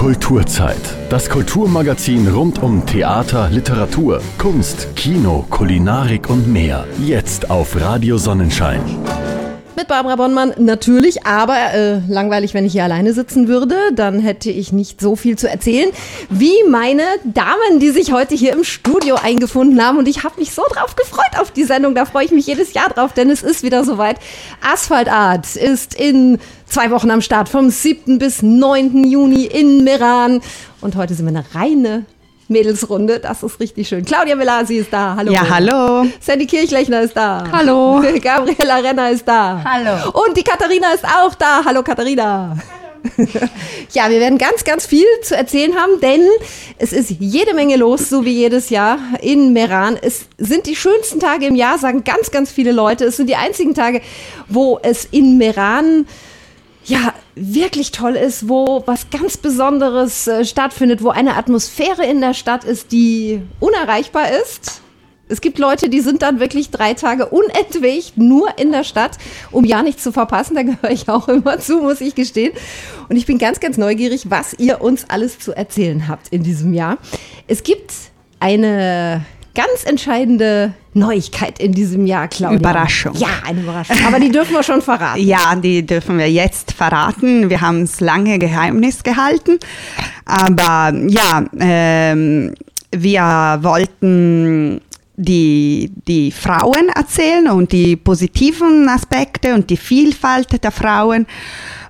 Kulturzeit. Das Kulturmagazin rund um Theater, Literatur, Kunst, Kino, Kulinarik und mehr. Jetzt auf Radio Sonnenschein. Mit Barbara Bonnmann natürlich, aber äh, langweilig, wenn ich hier alleine sitzen würde, dann hätte ich nicht so viel zu erzählen wie meine Damen, die sich heute hier im Studio eingefunden haben. Und ich habe mich so drauf gefreut auf die Sendung. Da freue ich mich jedes Jahr drauf, denn es ist wieder soweit. Asphaltart ist in zwei Wochen am Start, vom 7. bis 9. Juni in Meran. Und heute sind wir eine reine Mädelsrunde. Das ist richtig schön. Claudia Velasi ist da. Hallo. Ja, hallo. Sandy Kirchlechner ist da. Hallo. Gabriela Renner ist da. Hallo. Und die Katharina ist auch da. Hallo Katharina. ja, wir werden ganz, ganz viel zu erzählen haben, denn es ist jede Menge los, so wie jedes Jahr in Meran. Es sind die schönsten Tage im Jahr, sagen ganz, ganz viele Leute. Es sind die einzigen Tage, wo es in Meran ja, wirklich toll ist, wo was ganz Besonderes äh, stattfindet, wo eine Atmosphäre in der Stadt ist, die unerreichbar ist. Es gibt Leute, die sind dann wirklich drei Tage unentwegt nur in der Stadt, um ja nichts zu verpassen. Da gehöre ich auch immer zu, muss ich gestehen. Und ich bin ganz, ganz neugierig, was ihr uns alles zu erzählen habt in diesem Jahr. Es gibt eine ganz entscheidende Neuigkeit in diesem Jahr, Claudia. Überraschung. Ja, eine Überraschung. Aber die dürfen wir schon verraten. Ja, die dürfen wir jetzt verraten. Wir haben es lange Geheimnis gehalten. Aber ja, ähm, wir wollten die, die Frauen erzählen und die positiven Aspekte und die Vielfalt der Frauen.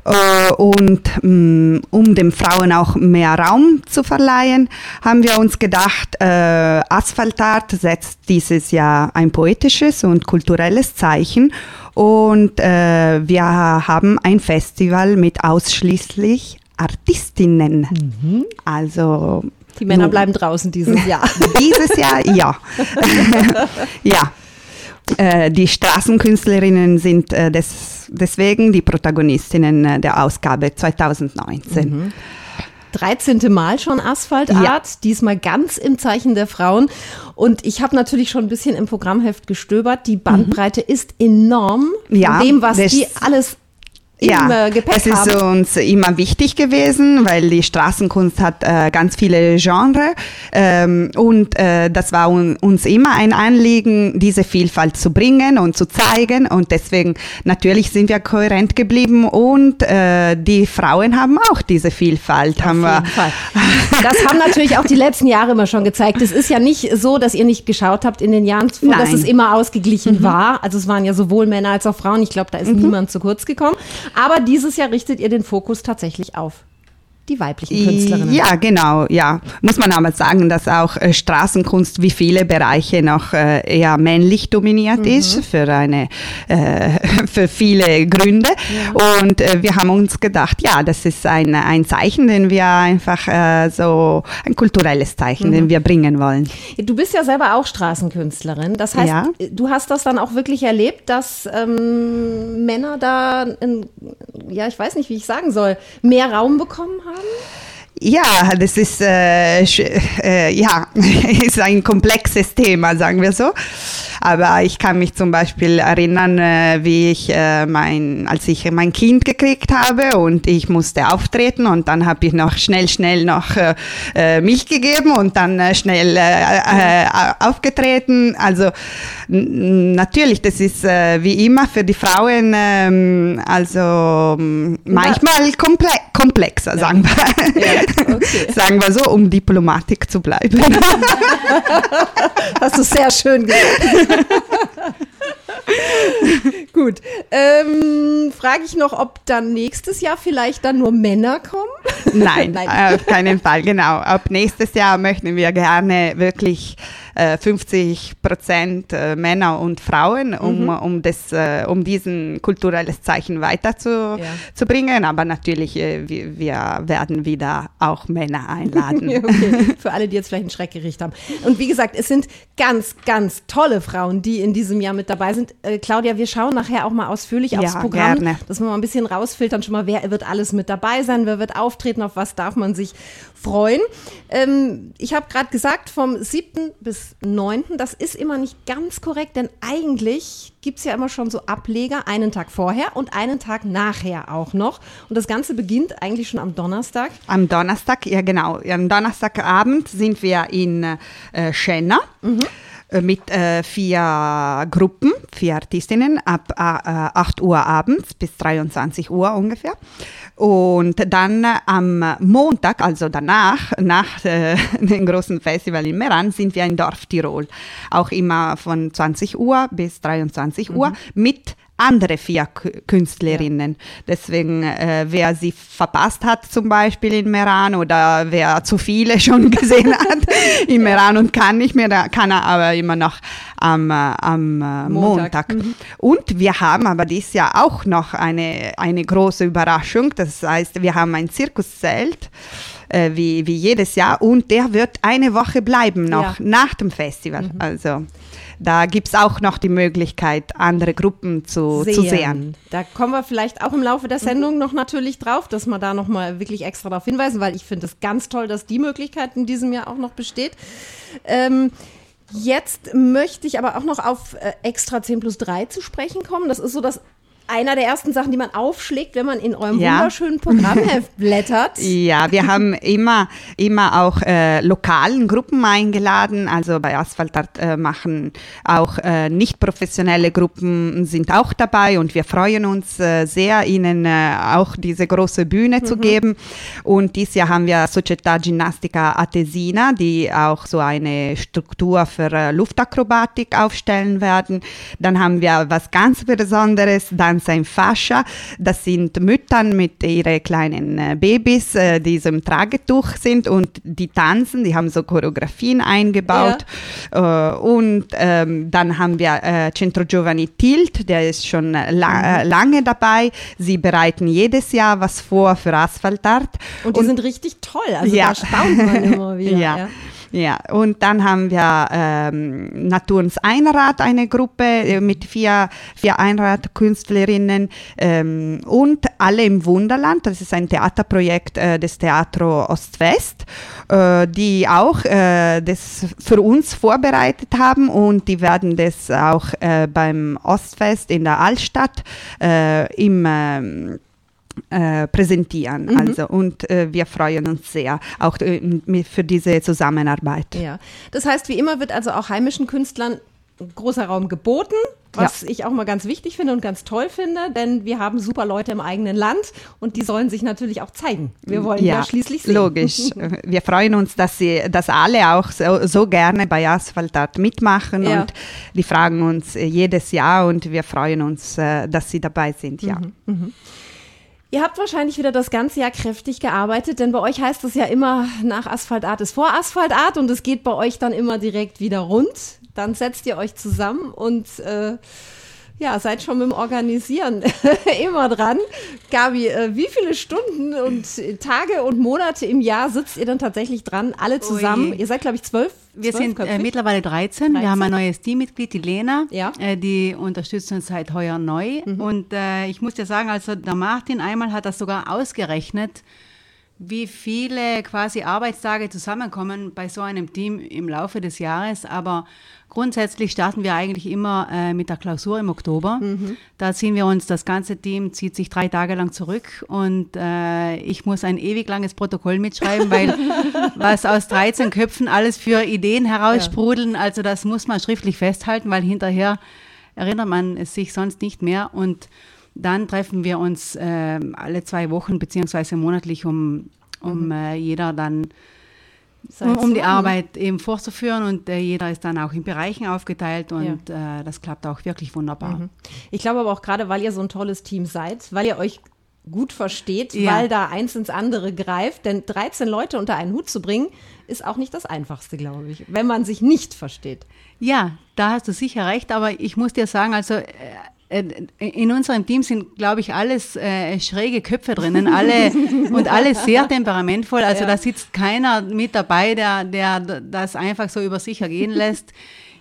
Äh, und mm, um den Frauen auch mehr Raum zu verleihen, haben wir uns gedacht, äh, Asphaltart setzt dieses Jahr ein poetisches und kulturelles Zeichen. Und äh, wir haben ein Festival mit ausschließlich Artistinnen. Mhm. Also die Männer bleiben draußen dieses Jahr. dieses Jahr, ja. ja. Äh, die Straßenkünstlerinnen sind äh, des, deswegen die Protagonistinnen äh, der Ausgabe 2019. Mhm. 13. Mal schon Asphaltart, ja. diesmal ganz im Zeichen der Frauen. Und ich habe natürlich schon ein bisschen im Programmheft gestöbert. Die Bandbreite mhm. ist enorm von ja, dem, was die alles ja, Gepäck es ist haben. uns immer wichtig gewesen, weil die Straßenkunst hat äh, ganz viele Genres ähm, und äh, das war un uns immer ein Anliegen, diese Vielfalt zu bringen und zu zeigen und deswegen natürlich sind wir kohärent geblieben und äh, die Frauen haben auch diese Vielfalt. Auf haben wir. Fall. Das haben natürlich auch die letzten Jahre immer schon gezeigt. Es ist ja nicht so, dass ihr nicht geschaut habt in den Jahren zuvor, dass es immer ausgeglichen mhm. war. Also es waren ja sowohl Männer als auch Frauen. Ich glaube, da ist mhm. niemand zu kurz gekommen. Aber dieses Jahr richtet ihr den Fokus tatsächlich auf die weiblichen Künstlerinnen. Ja, genau, ja. Muss man aber sagen, dass auch äh, Straßenkunst wie viele Bereiche noch äh, eher männlich dominiert mhm. ist für eine, äh, für viele Gründe. Ja. Und äh, wir haben uns gedacht, ja, das ist ein, ein Zeichen, den wir einfach äh, so, ein kulturelles Zeichen, mhm. den wir bringen wollen. Du bist ja selber auch Straßenkünstlerin. Das heißt, ja. du hast das dann auch wirklich erlebt, dass ähm, Männer da, in, ja, ich weiß nicht, wie ich sagen soll, mehr Raum bekommen haben? haben? Ja, das ist, äh, äh, ja, ist ein komplexes Thema, sagen wir so. Aber ich kann mich zum Beispiel erinnern, äh, wie ich äh, mein, als ich mein Kind gekriegt habe und ich musste auftreten und dann habe ich noch schnell, schnell noch äh, äh Milch gegeben und dann schnell aufgetreten. Also natürlich, das ist wie immer für die Frauen ähm, also manchmal komple komplexer, sagen wir. Ja, okay. sagen wir so, um Diplomatik zu bleiben. Hast du sehr schön gesagt. Gut. Ähm, Frage ich noch, ob dann nächstes Jahr vielleicht dann nur Männer kommen? Nein, Nein. auf keinen Fall, genau. Ab nächstes Jahr möchten wir gerne wirklich 50 äh, Prozent äh, Männer und Frauen, um, mhm. um, das, äh, um diesen kulturelles Zeichen weiterzubringen. Ja. Aber natürlich, wir, wir, werden wieder auch Männer einladen. okay. Für alle, die jetzt vielleicht einen Schreck gerichtet haben. Und wie gesagt, es sind ganz, ganz tolle Frauen, die in diesem Jahr mit dabei sind. Äh, Claudia, wir schauen nachher auch mal ausführlich aufs ja, Programm, gerne. dass wir mal ein bisschen rausfiltern, schon mal, wer wird alles mit dabei sein, wer wird auftreten, auf was darf man sich freuen. Ähm, ich habe gerade gesagt, vom 7. bis 6.9. Das ist immer nicht ganz korrekt, denn eigentlich gibt es ja immer schon so Ableger, einen Tag vorher und einen Tag nachher auch noch. Und das Ganze beginnt eigentlich schon am Donnerstag. Am Donnerstag, ja genau. Am Donnerstagabend sind wir in äh, Schenna. Mhm mit äh, vier Gruppen, vier Artistinnen ab äh, 8 Uhr abends bis 23 Uhr ungefähr. Und dann am Montag, also danach, nach äh, dem großen Festival in Meran, sind wir in Dorf Tirol. Auch immer von 20 Uhr bis 23 Uhr mhm. mit andere vier Künstlerinnen. Ja. Deswegen, äh, wer sie verpasst hat, zum Beispiel in Meran oder wer zu viele schon gesehen hat in Meran und kann nicht mehr, kann er aber immer noch am, äh, am äh, Montag. Montag. Mhm. Und wir haben aber dieses Jahr auch noch eine, eine große Überraschung. Das heißt, wir haben ein Zirkuszelt äh, wie, wie jedes Jahr und der wird eine Woche bleiben noch ja. nach dem Festival. Mhm. Also da gibt es auch noch die Möglichkeit, andere Gruppen zu sehen. zu sehen. Da kommen wir vielleicht auch im Laufe der Sendung noch natürlich drauf, dass wir da nochmal wirklich extra darauf hinweisen, weil ich finde es ganz toll, dass die Möglichkeit in diesem Jahr auch noch besteht. Ähm, Jetzt möchte ich aber auch noch auf äh, Extra 10 plus 3 zu sprechen kommen. Das ist so das einer der ersten Sachen, die man aufschlägt, wenn man in eurem ja. wunderschönen Programmheft blättert. Ja, wir haben immer, immer auch äh, lokalen Gruppen eingeladen. Also bei Asphaltart äh, machen auch äh, nicht professionelle Gruppen sind auch dabei und wir freuen uns äh, sehr, ihnen äh, auch diese große Bühne mhm. zu geben. Und dieses Jahr haben wir Società Ginnastica Atesina, die auch so eine Struktur für äh, Luftakrobatik aufstellen werden. Dann haben wir was ganz Besonderes, dann Tanz in Fascia. Das sind Müttern mit ihren kleinen äh, Babys, äh, die so im Tragetuch sind und die tanzen, die haben so Choreografien eingebaut. Ja. Äh, und ähm, dann haben wir Centro Giovani Tilt, der ist schon la mhm. lange dabei. Sie bereiten jedes Jahr was vor für Asphaltart. Und die und, sind richtig toll, also ja. da staunt man immer wieder. ja. ja. Ja, und dann haben wir ähm, Naturens Einrad, eine Gruppe äh, mit vier, vier Einradkünstlerinnen ähm, und alle im Wunderland. Das ist ein Theaterprojekt äh, des Theatro Ost-West, äh, die auch äh, das für uns vorbereitet haben und die werden das auch äh, beim Ostfest in der Altstadt äh, im ähm, äh, präsentieren. Mhm. Also und äh, wir freuen uns sehr auch äh, für diese Zusammenarbeit. Ja, das heißt, wie immer wird also auch heimischen Künstlern großer Raum geboten, was ja. ich auch mal ganz wichtig finde und ganz toll finde, denn wir haben super Leute im eigenen Land und die sollen sich natürlich auch zeigen. Wir wollen ja, ja schließlich sehen. Logisch. Wir freuen uns, dass sie, dass alle auch so, so gerne bei Asphaltat mitmachen ja. und die fragen uns jedes Jahr und wir freuen uns, dass sie dabei sind. Ja. Mhm. Mhm. Ihr habt wahrscheinlich wieder das ganze Jahr kräftig gearbeitet, denn bei euch heißt es ja immer, nach Asphaltart ist vor Asphaltart und es geht bei euch dann immer direkt wieder rund. Dann setzt ihr euch zusammen und äh, ja, seid schon mit dem Organisieren immer dran. Gabi, äh, wie viele Stunden und Tage und Monate im Jahr sitzt ihr dann tatsächlich dran, alle zusammen? Oh ihr seid, glaube ich, zwölf. Wir sind äh, mittlerweile 13. 13. Wir haben ein neues Teammitglied, die Lena. Ja. Äh, die unterstützt uns seit heuer neu. Mhm. Und äh, ich muss dir sagen, also der Martin einmal hat das sogar ausgerechnet, wie viele quasi Arbeitstage zusammenkommen bei so einem Team im Laufe des Jahres. Aber grundsätzlich starten wir eigentlich immer äh, mit der Klausur im Oktober. Mhm. Da ziehen wir uns, das ganze Team zieht sich drei Tage lang zurück und äh, ich muss ein ewig langes Protokoll mitschreiben, weil was aus 13 Köpfen alles für Ideen heraussprudeln, ja. also das muss man schriftlich festhalten, weil hinterher erinnert man es sich sonst nicht mehr und dann treffen wir uns äh, alle zwei Wochen beziehungsweise monatlich, um, um mhm. äh, jeder dann um, um die Arbeit eben vorzuführen und äh, jeder ist dann auch in Bereichen aufgeteilt und ja. äh, das klappt auch wirklich wunderbar. Mhm. Ich glaube aber auch gerade, weil ihr so ein tolles Team seid, weil ihr euch gut versteht, ja. weil da eins ins andere greift, denn 13 Leute unter einen Hut zu bringen, ist auch nicht das Einfachste, glaube ich, wenn man sich nicht versteht. Ja, da hast du sicher recht, aber ich muss dir sagen, also äh, in unserem Team sind, glaube ich, alles äh, schräge Köpfe drinnen, alle und alle sehr temperamentvoll. Also ja. da sitzt keiner mit dabei, der, der das einfach so über sich ergehen lässt.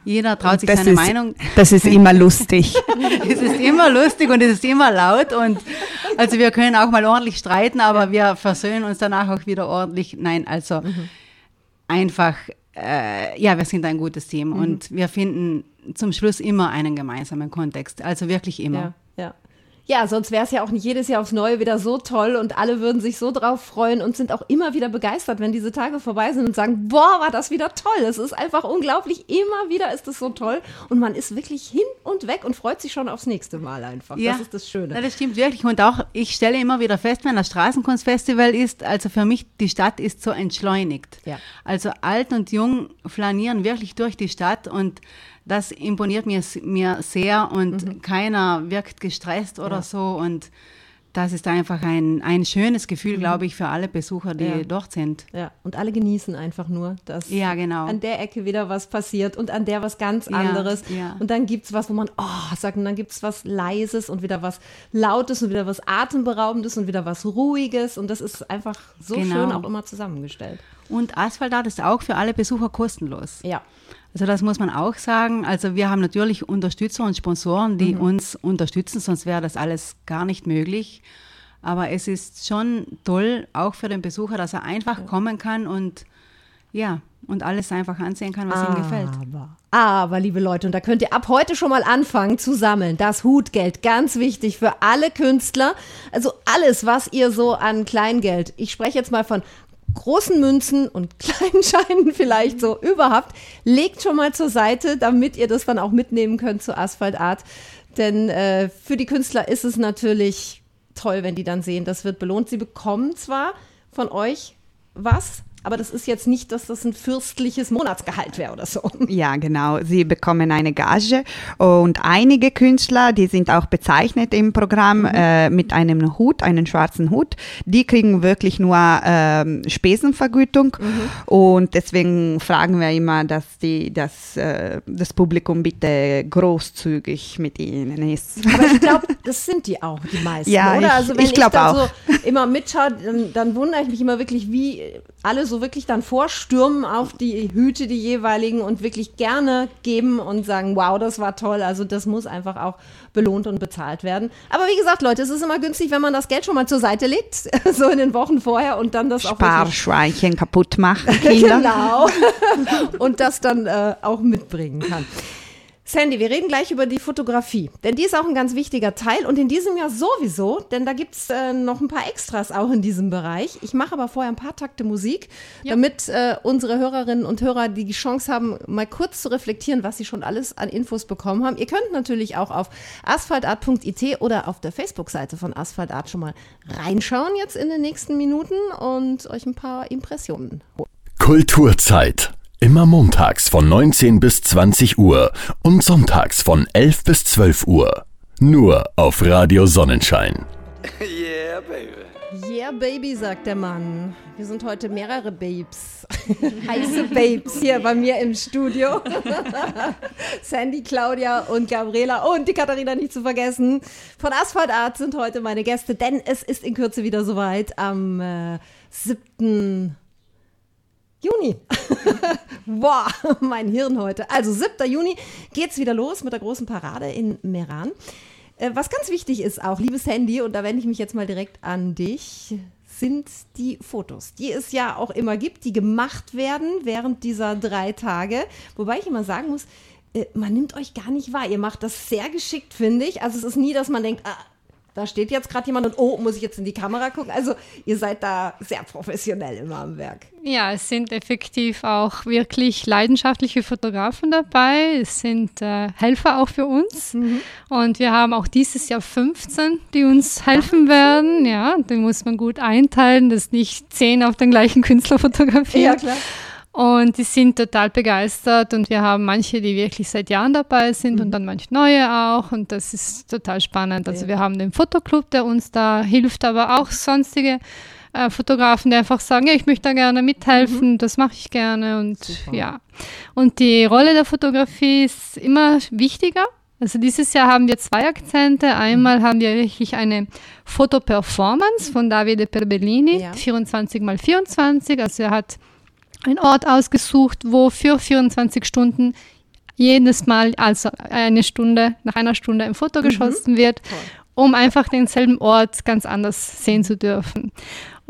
Jeder traut sich das seine ist, Meinung. Das ist immer lustig. es ist immer lustig und es ist immer laut und also wir können auch mal ordentlich streiten, aber wir versöhnen uns danach auch wieder ordentlich. Nein, also mhm. einfach äh, ja, wir sind ein gutes Team mhm. und wir finden zum Schluss immer einen gemeinsamen Kontext. Also wirklich immer. Ja, ja. Sonst wäre es ja auch nicht jedes Jahr aufs Neue wieder so toll und alle würden sich so drauf freuen und sind auch immer wieder begeistert, wenn diese Tage vorbei sind und sagen, boah, war das wieder toll. Es ist einfach unglaublich. Immer wieder ist es so toll und man ist wirklich hin und weg und freut sich schon aufs nächste Mal einfach. Ja, das ist das Schöne. Ja, das stimmt wirklich. Und auch, ich stelle immer wieder fest, wenn das Straßenkunstfestival ist, also für mich, die Stadt ist so entschleunigt. Ja. Also alt und jung flanieren wirklich durch die Stadt und das imponiert mir, mir sehr und mhm. keiner wirkt gestresst oder ja. so und das ist einfach ein, ein schönes Gefühl, mhm. glaube ich, für alle Besucher, die ja. dort sind. Ja, und alle genießen einfach nur, dass ja, genau. an der Ecke wieder was passiert und an der was ganz anderes. Ja, und dann gibt es was, wo man, oh, sagt, und dann gibt es was Leises und wieder was Lautes und wieder was Atemberaubendes und wieder was Ruhiges. Und das ist einfach so genau. schön auch immer zusammengestellt. Und Asphaltat ist auch für alle Besucher kostenlos. Ja. Also das muss man auch sagen. Also wir haben natürlich Unterstützer und Sponsoren, die mhm. uns unterstützen, sonst wäre das alles gar nicht möglich. Aber es ist schon toll, auch für den Besucher, dass er einfach kommen kann und ja, und alles einfach ansehen kann, was aber, ihm gefällt. Aber, liebe Leute, und da könnt ihr ab heute schon mal anfangen zu sammeln. Das Hutgeld, ganz wichtig für alle Künstler. Also alles, was ihr so an Kleingeld, ich spreche jetzt mal von großen Münzen und kleinen Scheinen vielleicht so überhaupt, legt schon mal zur Seite, damit ihr das dann auch mitnehmen könnt zur Asphalt Art. Denn äh, für die Künstler ist es natürlich toll, wenn die dann sehen, das wird belohnt. Sie bekommen zwar von euch was, aber das ist jetzt nicht, dass das ein fürstliches Monatsgehalt wäre oder so. Ja, genau. Sie bekommen eine Gage und einige Künstler, die sind auch bezeichnet im Programm mhm. äh, mit einem Hut, einen schwarzen Hut, die kriegen wirklich nur äh, Spesenvergütung mhm. und deswegen fragen wir immer, dass die, dass, äh, das Publikum bitte großzügig mit ihnen ist. Aber ich glaube, das sind die auch, die meisten, ja, oder? Ich, also wenn ich, ich da auch. so immer mitschaue, dann, dann wundere ich mich immer wirklich, wie alle so wirklich dann vorstürmen auf die Hüte, die jeweiligen und wirklich gerne geben und sagen, wow, das war toll. Also das muss einfach auch belohnt und bezahlt werden. Aber wie gesagt, Leute, es ist immer günstig, wenn man das Geld schon mal zur Seite legt, so in den Wochen vorher und dann das auch Sparschweinchen kaputt macht. genau. und das dann äh, auch mitbringen kann. Sandy, wir reden gleich über die Fotografie, denn die ist auch ein ganz wichtiger Teil und in diesem Jahr sowieso, denn da gibt es äh, noch ein paar Extras auch in diesem Bereich. Ich mache aber vorher ein paar Takte Musik, ja. damit äh, unsere Hörerinnen und Hörer die Chance haben, mal kurz zu reflektieren, was sie schon alles an Infos bekommen haben. Ihr könnt natürlich auch auf asphaltart.it oder auf der Facebook-Seite von Asphaltart schon mal reinschauen jetzt in den nächsten Minuten und euch ein paar Impressionen holen. Kulturzeit. Immer montags von 19 bis 20 Uhr und sonntags von 11 bis 12 Uhr. Nur auf Radio Sonnenschein. Yeah, baby. Yeah, baby, sagt der Mann. Wir sind heute mehrere Babes. Heiße Babes hier bei mir im Studio. Sandy, Claudia und Gabriela und die Katharina nicht zu vergessen. Von Asphalt Art sind heute meine Gäste, denn es ist in Kürze wieder soweit. Am äh, 7. Juni. Boah, mein Hirn heute. Also 7. Juni geht's wieder los mit der großen Parade in Meran. Äh, was ganz wichtig ist auch, liebes Handy, und da wende ich mich jetzt mal direkt an dich, sind die Fotos, die es ja auch immer gibt, die gemacht werden während dieser drei Tage. Wobei ich immer sagen muss, äh, man nimmt euch gar nicht wahr. Ihr macht das sehr geschickt, finde ich. Also es ist nie, dass man denkt, ah, da steht jetzt gerade jemand und oh, muss ich jetzt in die Kamera gucken? Also ihr seid da sehr professionell immer am Werk. Ja, es sind effektiv auch wirklich leidenschaftliche Fotografen dabei. Es sind äh, Helfer auch für uns. Mhm. Und wir haben auch dieses Jahr 15, die uns helfen werden. Ja, die muss man gut einteilen, dass nicht zehn auf den gleichen Künstler fotografieren. Ja, klar. Und die sind total begeistert und wir haben manche, die wirklich seit Jahren dabei sind mhm. und dann manche neue auch und das ist total spannend. Also ja. wir haben den Fotoclub, der uns da hilft, aber auch sonstige äh, Fotografen, die einfach sagen, ja, ich möchte da gerne mithelfen, mhm. das mache ich gerne und Super. ja. Und die Rolle der Fotografie ist immer wichtiger. Also dieses Jahr haben wir zwei Akzente. Einmal mhm. haben wir wirklich eine Fotoperformance von Davide Perbellini, ja. 24 mal 24. Also er hat einen Ort ausgesucht, wo für 24 Stunden jedes Mal, also eine Stunde, nach einer Stunde ein Foto mhm. geschossen wird, um einfach denselben Ort ganz anders sehen zu dürfen.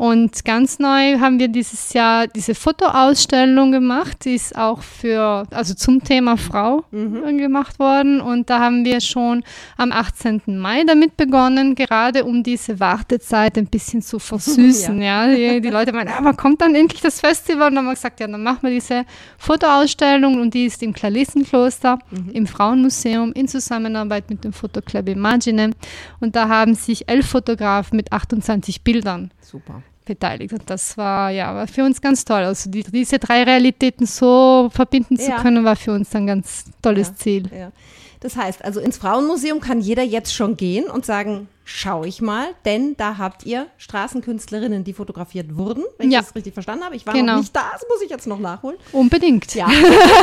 Und ganz neu haben wir dieses Jahr diese Fotoausstellung gemacht, die ist auch für, also zum Thema Frau mhm. gemacht worden. Und da haben wir schon am 18. Mai damit begonnen, gerade um diese Wartezeit ein bisschen zu versüßen. ja. ja. Die, die Leute meinen, aber kommt dann endlich das Festival? Und dann haben wir gesagt, ja, dann machen wir diese Fotoausstellung und die ist im Klalissenkloster, mhm. im Frauenmuseum in Zusammenarbeit mit dem Fotoclub Imagine. Und da haben sich elf Fotografen mit 28 Bildern Super beteiligt. Und das war ja war für uns ganz toll. Also die, diese drei Realitäten so verbinden zu ja. können, war für uns ein ganz tolles ja, Ziel. Ja. Das heißt, also ins Frauenmuseum kann jeder jetzt schon gehen und sagen, schau ich mal, denn da habt ihr Straßenkünstlerinnen, die fotografiert wurden, wenn ich das richtig verstanden habe. Ich war genau. noch nicht da, das muss ich jetzt noch nachholen. Unbedingt. Ja.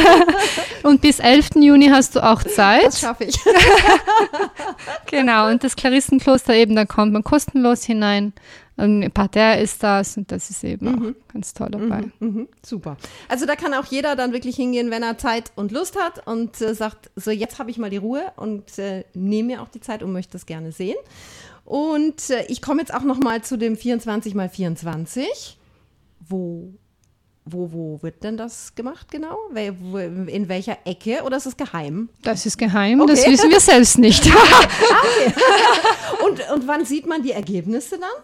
und bis 11. Juni hast du auch Zeit. Das schaffe ich. genau, und das Klarissenkloster eben, da kommt man kostenlos hinein. Ein Parterre ist das und das ist eben mhm. auch ganz toll dabei. Mhm, mhm. Super. Also da kann auch jeder dann wirklich hingehen, wenn er Zeit und Lust hat und äh, sagt, so jetzt habe ich mal die Ruhe und äh, nehme mir auch die Zeit und möchte das gerne sehen. Und äh, ich komme jetzt auch noch mal zu dem 24 mal 24. Wo wo, wo wird denn das gemacht genau? In welcher Ecke oder ist es geheim? Das ist geheim, okay. das wissen wir selbst nicht. okay. und, und wann sieht man die Ergebnisse dann?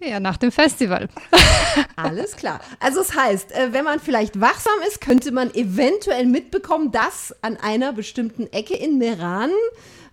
Ja, nach dem Festival. Alles klar. Also es das heißt, äh, wenn man vielleicht wachsam ist, könnte man eventuell mitbekommen, dass an einer bestimmten Ecke in Meran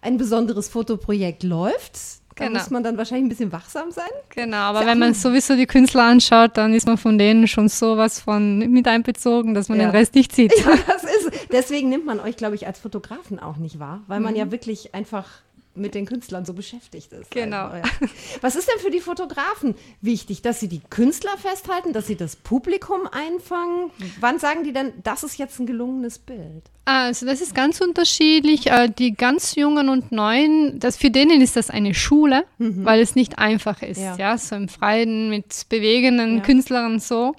ein besonderes Fotoprojekt läuft. Da genau. muss man dann wahrscheinlich ein bisschen wachsam sein. Genau, aber ja wenn man sowieso die Künstler anschaut, dann ist man von denen schon sowas von mit einbezogen, dass man ja. den Rest nicht sieht. Ja, das ist, deswegen nimmt man euch, glaube ich, als Fotografen auch nicht wahr, weil man mhm. ja wirklich einfach mit den Künstlern so beschäftigt ist. Genau. Also, ja. Was ist denn für die Fotografen wichtig, dass sie die Künstler festhalten, dass sie das Publikum einfangen? Wann sagen die denn, das ist jetzt ein gelungenes Bild? Also das ist ganz unterschiedlich. Äh, die ganz Jungen und Neuen, das, für denen ist das eine Schule, mhm. weil es nicht einfach ist. Ja. ja, so im Freien mit bewegenden ja. Künstlern so.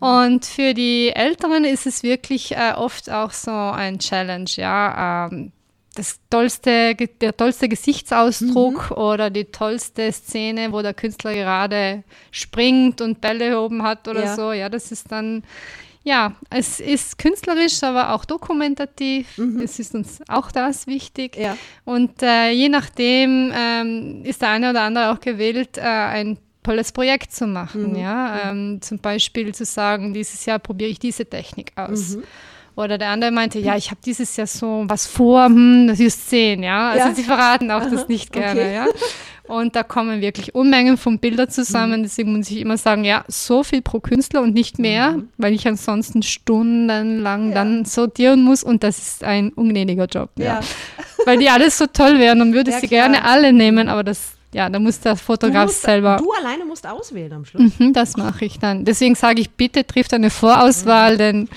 Und für die Älteren ist es wirklich äh, oft auch so ein Challenge. Ja, ähm, das tollste, der tollste Gesichtsausdruck mhm. oder die tollste Szene, wo der Künstler gerade springt und Bälle oben hat oder ja. so. Ja, das ist dann, ja, es ist künstlerisch, aber auch dokumentativ. Mhm. Es ist uns auch das wichtig. Ja. Und äh, je nachdem ähm, ist der eine oder andere auch gewillt, äh, ein tolles Projekt zu machen. Mhm. Ja, mhm. ähm, zum Beispiel zu sagen, dieses Jahr probiere ich diese Technik aus. Oder der andere meinte, ja, ich habe dieses Jahr so was vor, hm, das ist zehn, ja. Also ja. sie verraten auch das nicht gerne, okay. ja. Und da kommen wirklich Unmengen von Bildern zusammen. Mhm. Deswegen muss ich immer sagen, ja, so viel pro Künstler und nicht mehr, mhm. weil ich ansonsten stundenlang ja. dann sortieren muss und das ist ein ungnädiger Job. Ja. ja. weil die alles so toll wären und würde ja, sie klar. gerne alle nehmen, aber das ja, da muss der Fotograf musst, selber. Du alleine musst auswählen am Schluss. Mhm, das mache ich dann. Deswegen sage ich, bitte trifft eine Vorauswahl, mhm. denn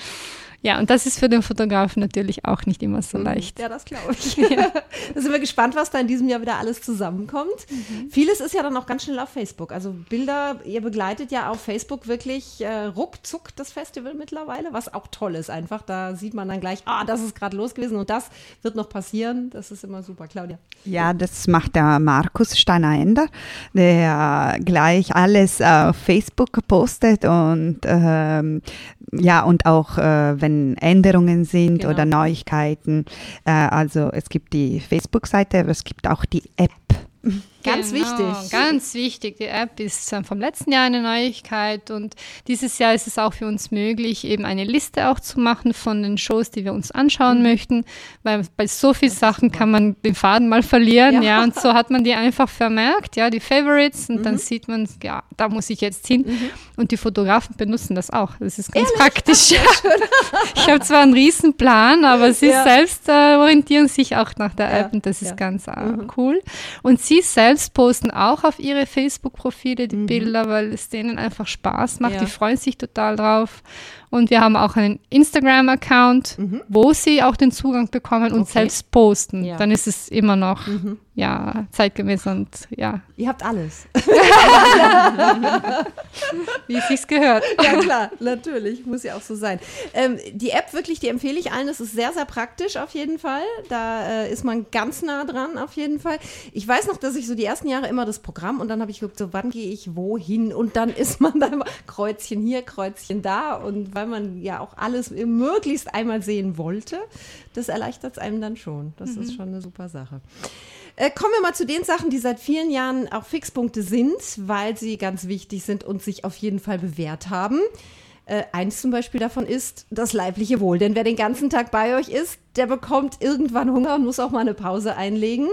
ja, und das ist für den Fotografen natürlich auch nicht immer so mhm. leicht. Ja, das glaube ich. Ja. da sind wir gespannt, was da in diesem Jahr wieder alles zusammenkommt. Mhm. Vieles ist ja dann auch ganz schnell auf Facebook. Also Bilder, ihr begleitet ja auf Facebook wirklich äh, ruckzuck das Festival mittlerweile, was auch toll ist einfach. Da sieht man dann gleich, ah, das ist gerade los gewesen und das wird noch passieren. Das ist immer super. Claudia. Ja, das macht der Markus Steiner-Ender, der gleich alles auf Facebook postet und ähm, ja, und auch äh, wenn Änderungen sind genau. oder Neuigkeiten. Äh, also es gibt die Facebook-Seite, aber es gibt auch die App. Ganz genau, wichtig. Ganz wichtig. Die App ist vom letzten Jahr eine Neuigkeit und dieses Jahr ist es auch für uns möglich, eben eine Liste auch zu machen von den Shows, die wir uns anschauen mhm. möchten, weil bei so vielen Sachen kann man den Faden mal verlieren, ja. ja. und so hat man die einfach vermerkt, ja, die Favorites und mhm. dann sieht man, ja, da muss ich jetzt hin mhm. und die Fotografen benutzen das auch. Das ist ganz Ehrlich? praktisch. Ja. ich habe zwar einen Riesenplan, aber sie ja. selbst äh, orientieren sich auch nach der App und das ist ganz äh, mhm. cool. Und sie selbst selbst posten auch auf ihre Facebook-Profile die mhm. Bilder, weil es denen einfach Spaß macht. Ja. Die freuen sich total drauf. Und wir haben auch einen Instagram-Account, mhm. wo sie auch den Zugang bekommen und okay. selbst posten. Ja. Dann ist es immer noch mhm. ja, zeitgemäß und ja. Ihr habt alles. Wie es sich gehört. Ja, klar, natürlich. Muss ja auch so sein. Ähm, die App wirklich, die empfehle ich allen. Das ist sehr, sehr praktisch auf jeden Fall. Da äh, ist man ganz nah dran auf jeden Fall. Ich weiß noch, dass ich so die ersten Jahre immer das Programm und dann habe ich geguckt, so wann gehe ich wohin und dann ist man da immer Kreuzchen hier, Kreuzchen da und weil man ja auch alles möglichst einmal sehen wollte, das erleichtert es einem dann schon. Das mhm. ist schon eine super Sache. Äh, kommen wir mal zu den Sachen, die seit vielen Jahren auch Fixpunkte sind, weil sie ganz wichtig sind und sich auf jeden Fall bewährt haben. Äh, eins zum Beispiel davon ist das leibliche Wohl. Denn wer den ganzen Tag bei euch ist, der bekommt irgendwann Hunger und muss auch mal eine Pause einlegen.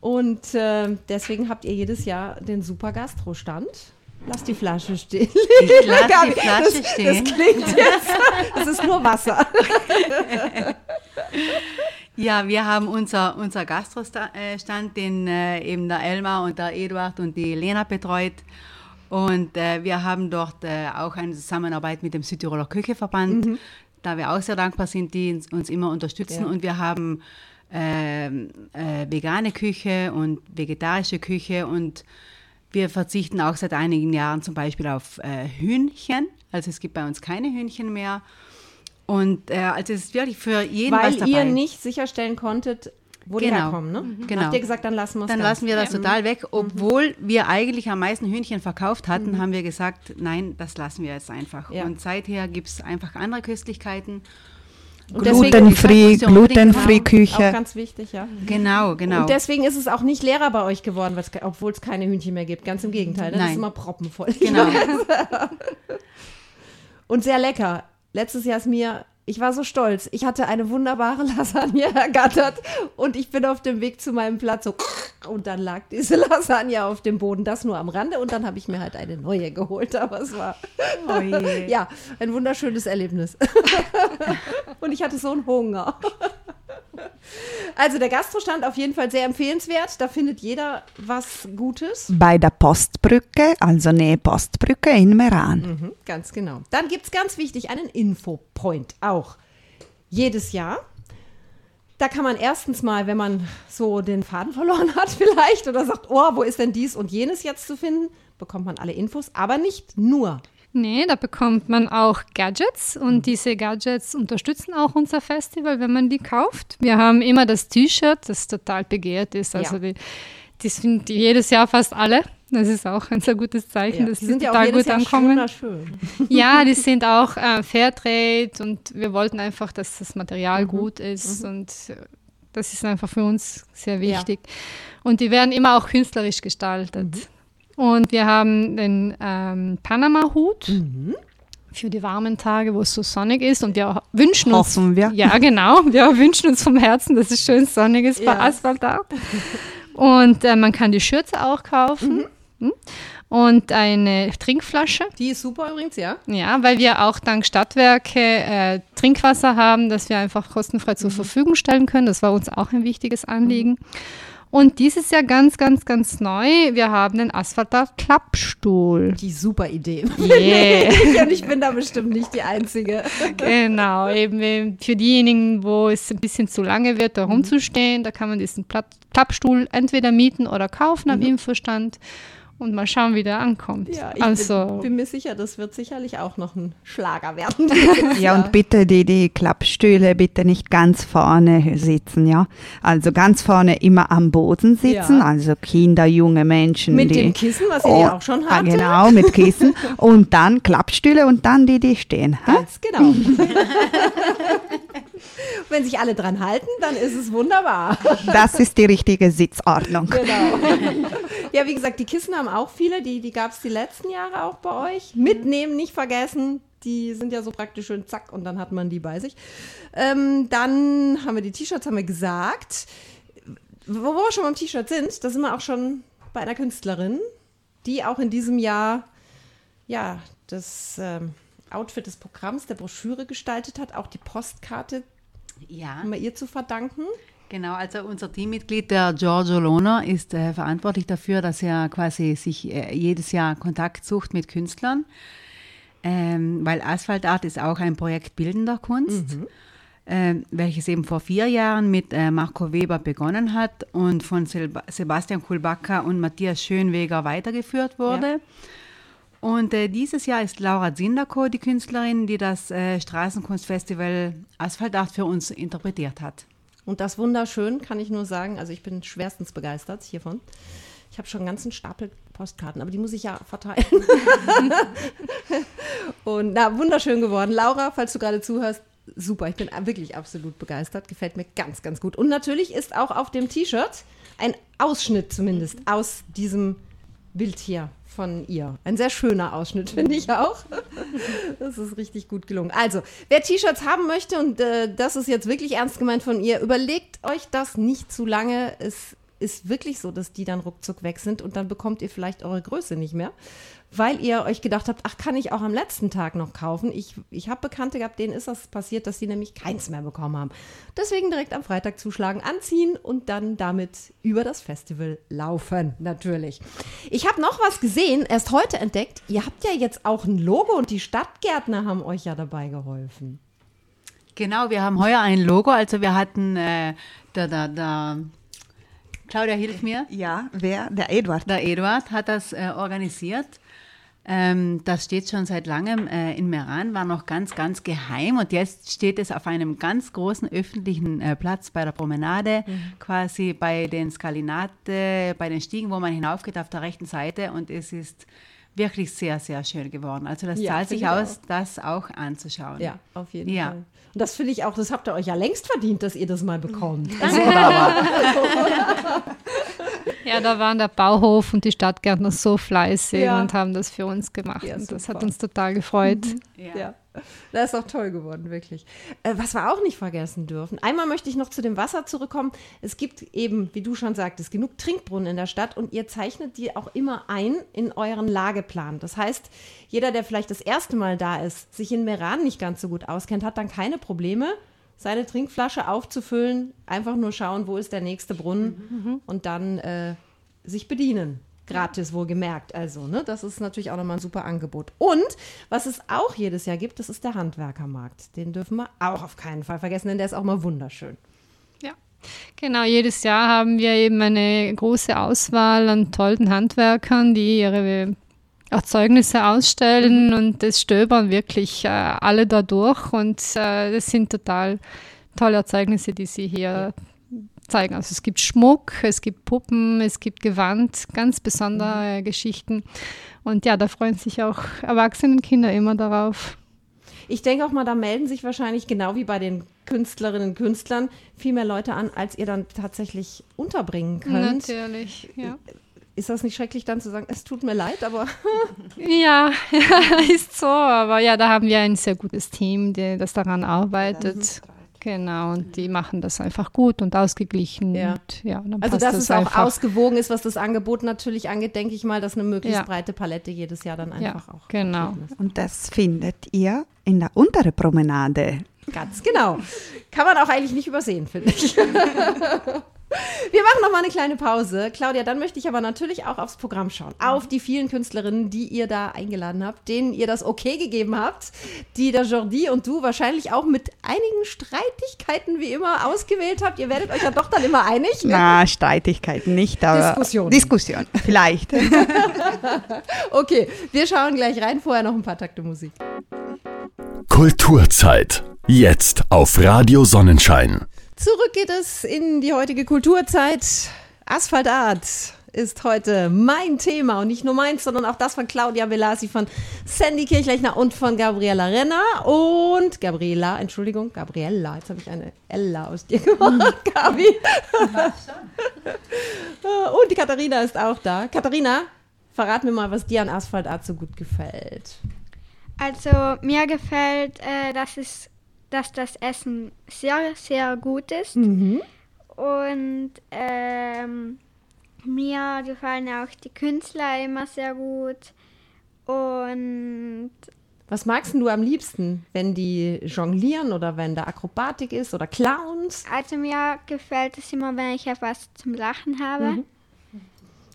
Und äh, deswegen habt ihr jedes Jahr den Super Gastro-Stand. Lass die Flasche stehen. Ich lass die Flasche das, stehen. Das klingt jetzt, das ist nur Wasser. Ja, wir haben unser, unser Gastrostand, den äh, eben der Elmar und der Eduard und die Lena betreut. Und äh, wir haben dort äh, auch eine Zusammenarbeit mit dem Südtiroler Kücheverband, mhm. da wir auch sehr dankbar sind, die uns immer unterstützen. Ja. Und wir haben ähm, äh, vegane Küche und vegetarische Küche und wir verzichten auch seit einigen Jahren zum Beispiel auf äh, Hühnchen. Also es gibt bei uns keine Hühnchen mehr. Und äh, also es ist wirklich für jeden Weil was dabei. ihr nicht sicherstellen konntet, wo genau. die herkommen, ne? Mhm. Genau. Habt ihr gesagt, dann lassen wir es Dann lassen wir das total weg. Obwohl mhm. wir eigentlich am meisten Hühnchen verkauft hatten, mhm. haben wir gesagt, nein, das lassen wir jetzt einfach. Ja. Und seither gibt es einfach andere Köstlichkeiten. Glutenfree, glutenfree Küche. Auch ganz wichtig, ja. Genau, genau. Und deswegen ist es auch nicht leerer bei euch geworden, obwohl es keine Hühnchen mehr gibt. Ganz im Gegenteil, ne? das ist immer proppenvoll. Genau. Und sehr lecker letztes Jahr ist mir, ich war so stolz. Ich hatte eine wunderbare Lasagne ergattert und ich bin auf dem Weg zu meinem Platz so und dann lag diese Lasagne auf dem Boden, das nur am Rande und dann habe ich mir halt eine neue geholt, aber es war oh ja ein wunderschönes Erlebnis. und ich hatte so einen Hunger. Also der Gastrostand auf jeden Fall sehr empfehlenswert. Da findet jeder was Gutes. Bei der Postbrücke, also Nähe Postbrücke in Meran. Mhm, ganz genau. Dann gibt es ganz wichtig einen Infopoint auch. Jedes Jahr. Da kann man erstens mal, wenn man so den Faden verloren hat vielleicht oder sagt, oh, wo ist denn dies und jenes jetzt zu finden, bekommt man alle Infos, aber nicht nur. Nee, da bekommt man auch Gadgets und mhm. diese Gadgets unterstützen auch unser Festival, wenn man die kauft. Wir haben immer das T-Shirt, das total begehrt ist. Also ja. die, die sind jedes Jahr fast alle. Das ist auch ein sehr gutes Zeichen, ja, dass die, die total ja gut Jahr ankommen. Schön. Ja, die sind auch äh, Fairtrade und wir wollten einfach, dass das Material mhm. gut ist mhm. und äh, das ist einfach für uns sehr wichtig. Ja. Und die werden immer auch künstlerisch gestaltet. Mhm. Und wir haben den ähm, Panama-Hut. Mhm. Für die warmen Tage, wo es so sonnig ist. Und wir wünschen uns. Hoffen wir. Ja, genau. Wir wünschen uns vom Herzen, dass es schön sonnig ist ja. bei Asphalttag. Und äh, man kann die Schürze auch kaufen. Mhm. Hm? Und eine Trinkflasche. Die ist super übrigens, ja. Ja, weil wir auch dank Stadtwerke äh, Trinkwasser haben, das wir einfach kostenfrei zur mhm. Verfügung stellen können. Das war uns auch ein wichtiges Anliegen. Mhm. Und dieses Jahr ganz, ganz, ganz neu, wir haben den Asphalter-Klappstuhl. Die super Idee. Yeah. Und ich bin da bestimmt nicht die Einzige. Genau, eben für diejenigen, wo es ein bisschen zu lange wird, da mhm. rumzustehen, da kann man diesen Klappstuhl entweder mieten oder kaufen am mhm. Infostand und mal schauen, wie der ankommt. Ja, ich also, bin, bin, mir sicher, das wird sicherlich auch noch ein Schlager werden. ja, und bitte die, die Klappstühle bitte nicht ganz vorne sitzen, ja. Also ganz vorne immer am Boden sitzen, ja. also Kinder, junge Menschen. Mit die, dem Kissen, was ihr oh, ja auch schon habt. Genau, mit Kissen. und dann Klappstühle und dann die, die stehen. Ganz genau. Wenn sich alle dran halten, dann ist es wunderbar. Das ist die richtige Sitzordnung. Genau. Ja, wie gesagt, die Kissen haben auch viele, die, die gab es die letzten Jahre auch bei euch. Mitnehmen, nicht vergessen. Die sind ja so praktisch schön zack und dann hat man die bei sich. Ähm, dann haben wir die T-Shirts, haben wir gesagt. Wo, wo wir schon beim T-Shirt sind, da sind wir auch schon bei einer Künstlerin, die auch in diesem Jahr ja das ähm, Outfit des Programms, der Broschüre gestaltet hat, auch die Postkarte ja. haben wir ihr zu verdanken. Genau, also unser Teammitglied, der Giorgio Lohner, ist äh, verantwortlich dafür, dass er quasi sich äh, jedes Jahr Kontakt sucht mit Künstlern, ähm, weil Asphaltart ist auch ein Projekt bildender Kunst. Mhm. äh, welches eben vor vier Jahren mit äh, Marco Weber begonnen hat und von Seb Sebastian Kulbacka und Matthias Schönweger weitergeführt wurde. Ja. Und äh, dieses Jahr ist Laura Zinderko die Künstlerin, die das äh, Straßenkunstfestival Asphalt 8 für uns interpretiert hat. Und das wunderschön, kann ich nur sagen. Also ich bin schwerstens begeistert hiervon. Ich habe schon einen ganzen Stapel Postkarten, aber die muss ich ja verteilen. und na, wunderschön geworden. Laura, falls du gerade zuhörst, super. Ich bin wirklich absolut begeistert. Gefällt mir ganz, ganz gut. Und natürlich ist auch auf dem T-Shirt ein Ausschnitt zumindest aus diesem Bild hier von ihr. Ein sehr schöner Ausschnitt, finde ich auch. Das ist richtig gut gelungen. Also, wer T-Shirts haben möchte, und äh, das ist jetzt wirklich ernst gemeint von ihr, überlegt euch das nicht zu lange. Es ist wirklich so, dass die dann ruckzuck weg sind und dann bekommt ihr vielleicht eure Größe nicht mehr, weil ihr euch gedacht habt, ach, kann ich auch am letzten Tag noch kaufen. Ich, ich habe Bekannte gehabt, denen ist das passiert, dass sie nämlich keins mehr bekommen haben. Deswegen direkt am Freitag zuschlagen, anziehen und dann damit über das Festival laufen, natürlich. Ich habe noch was gesehen, erst heute entdeckt. Ihr habt ja jetzt auch ein Logo und die Stadtgärtner haben euch ja dabei geholfen. Genau, wir haben heuer ein Logo. Also wir hatten äh, da, da, da Claudia, hilf mir. Ja, wer? Der Eduard. Der Eduard hat das äh, organisiert. Ähm, das steht schon seit langem äh, in Meran, war noch ganz, ganz geheim und jetzt steht es auf einem ganz großen öffentlichen äh, Platz bei der Promenade, mhm. quasi bei den Skalinate, bei den Stiegen, wo man hinaufgeht auf der rechten Seite und es ist wirklich sehr, sehr schön geworden. Also das ja, zahlt sich aus, auch. das auch anzuschauen. Ja, auf jeden ja. Fall. Und das finde ich auch, das habt ihr euch ja längst verdient, dass ihr das mal bekommt. Also, ja, da waren der Bauhof und die Stadtgärtner so fleißig ja. und haben das für uns gemacht. Ja, und das hat uns total gefreut. Mhm. ja. Das ist auch toll geworden, wirklich. Äh, was wir auch nicht vergessen dürfen. Einmal möchte ich noch zu dem Wasser zurückkommen. Es gibt eben, wie du schon sagtest, genug Trinkbrunnen in der Stadt und ihr zeichnet die auch immer ein in euren Lageplan. Das heißt, jeder, der vielleicht das erste Mal da ist, sich in Meran nicht ganz so gut auskennt, hat dann keine Probleme, seine Trinkflasche aufzufüllen, einfach nur schauen, wo ist der nächste Brunnen mhm. und dann äh, sich bedienen. Gratis wohlgemerkt. Also, ne, das ist natürlich auch nochmal ein super Angebot. Und was es auch jedes Jahr gibt, das ist der Handwerkermarkt. Den dürfen wir auch auf keinen Fall vergessen, denn der ist auch mal wunderschön. Ja. Genau, jedes Jahr haben wir eben eine große Auswahl an tollen Handwerkern, die ihre Erzeugnisse ausstellen mhm. und das stöbern wirklich äh, alle da durch und äh, das sind total tolle Erzeugnisse, die sie hier zeigen. Also es gibt Schmuck, es gibt Puppen, es gibt Gewand, ganz besondere mhm. Geschichten. Und ja, da freuen sich auch Erwachsene und Kinder immer darauf. Ich denke auch mal, da melden sich wahrscheinlich genau wie bei den Künstlerinnen und Künstlern viel mehr Leute an, als ihr dann tatsächlich unterbringen könnt. Natürlich, ja. Ist das nicht schrecklich dann zu sagen, es tut mir leid, aber. ja, ist so. Aber ja, da haben wir ein sehr gutes Team, das daran arbeitet. Genau, und die machen das einfach gut und ausgeglichen. Ja. Und, ja, also, dass das es auch ausgewogen ist, was das Angebot natürlich angeht, denke ich mal, dass eine möglichst ja. breite Palette jedes Jahr dann einfach ja, auch. Genau. Und das findet ihr in der unteren Promenade. Ganz genau. Kann man auch eigentlich nicht übersehen, finde ich. Wir machen noch mal eine kleine Pause. Claudia, dann möchte ich aber natürlich auch aufs Programm schauen. Auf die vielen Künstlerinnen, die ihr da eingeladen habt, denen ihr das okay gegeben habt, die der Jordi und du wahrscheinlich auch mit einigen Streitigkeiten wie immer ausgewählt habt. Ihr werdet euch ja doch dann immer einig. Na, Streitigkeiten nicht, aber Diskussion. Diskussion, vielleicht. okay, wir schauen gleich rein. Vorher noch ein paar Takte Musik. Kulturzeit. Jetzt auf Radio Sonnenschein. Zurück geht es in die heutige Kulturzeit. Asphaltart ist heute mein Thema und nicht nur meins, sondern auch das von Claudia Velasi, von Sandy Kirchlechner und von Gabriela Renner und Gabriela, Entschuldigung, Gabriella, jetzt habe ich eine Ella aus dir gemacht, Gabi. und die Katharina ist auch da. Katharina, verrat mir mal, was dir an Asphaltart so gut gefällt. Also mir gefällt, äh, dass es dass das Essen sehr, sehr gut ist. Mhm. Und ähm, mir gefallen auch die Künstler immer sehr gut. Und was magst du am liebsten, wenn die jonglieren oder wenn da Akrobatik ist oder Clowns? Also mir gefällt es immer, wenn ich etwas zum Lachen habe. Mhm.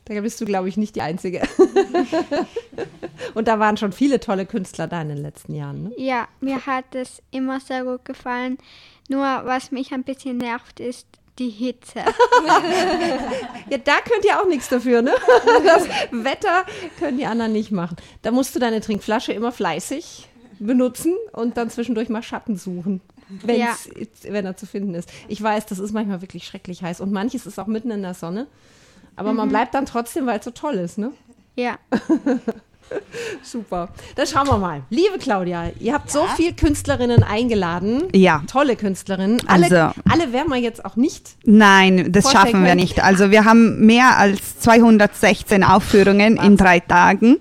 Da bist du, glaube ich, nicht die Einzige. Und da waren schon viele tolle Künstler da in den letzten Jahren. Ne? Ja, mir hat es immer sehr gut gefallen, Nur was mich ein bisschen nervt, ist die Hitze. ja, da könnt ihr auch nichts dafür, ne? Das Wetter können die anderen nicht machen. Da musst du deine Trinkflasche immer fleißig benutzen und dann zwischendurch mal Schatten suchen. Ja. wenn er zu finden ist. Ich weiß, das ist manchmal wirklich schrecklich heiß und manches ist auch mitten in der Sonne. Aber mhm. man bleibt dann trotzdem, weil es so toll ist, ne? Ja. Super. Dann schauen wir mal. Liebe Claudia, ihr habt ja. so viele Künstlerinnen eingeladen. Ja. Tolle Künstlerinnen. Alle, also, alle werden wir jetzt auch nicht. Nein, das schaffen können. wir nicht. Also wir haben mehr als 216 Aufführungen Wahnsinn. in drei Tagen.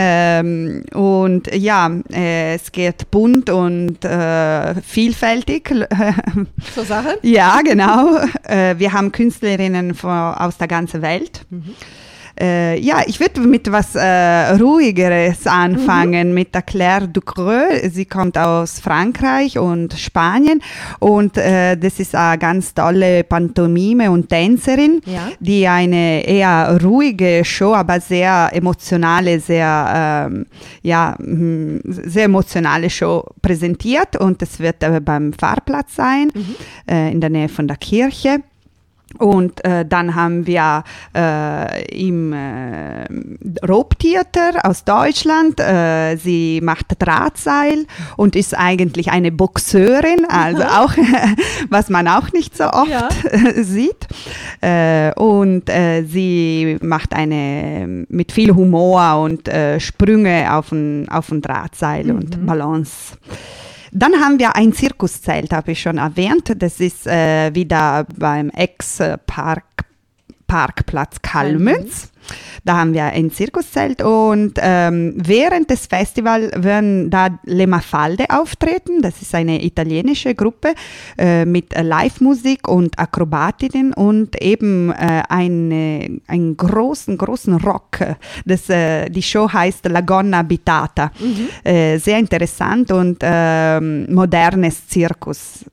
Ähm, und ja, äh, es geht bunt und äh, vielfältig. Zur Sache? ja, genau. Äh, wir haben Künstlerinnen von, aus der ganzen Welt. Mhm. Äh, ja, ich würde mit was äh, Ruhigeres anfangen, mhm. mit der Claire Ducreux. Sie kommt aus Frankreich und Spanien und äh, das ist eine ganz tolle Pantomime und Tänzerin, ja. die eine eher ruhige Show, aber sehr emotionale, sehr, ähm, ja, hm, sehr emotionale Show präsentiert und das wird beim Fahrplatz sein, mhm. Äh, in der Nähe von der Kirche. Und äh, dann haben wir äh, im äh, Robtheater aus Deutschland, äh, sie macht Drahtseil und ist eigentlich eine Boxeurin, also auch, was man auch nicht so oft ja. sieht. Äh, und äh, sie macht eine mit viel Humor und äh, Sprünge auf ein, auf ein Drahtseil mhm. und Balance. Dann haben wir ein Zirkuszelt, habe ich schon erwähnt. Das ist äh, wieder beim Ex-Park Parkplatz Kalmütz. Da haben wir ein Zirkuszelt und ähm, während des Festivals werden da Le Mafalde auftreten. Das ist eine italienische Gruppe äh, mit Live-Musik und Akrobatinnen und eben äh, eine, einen großen, großen Rock. Das, äh, die Show heißt La Gonna Abitata. Mhm. Äh, sehr interessant und ähm, modernes Zirkus.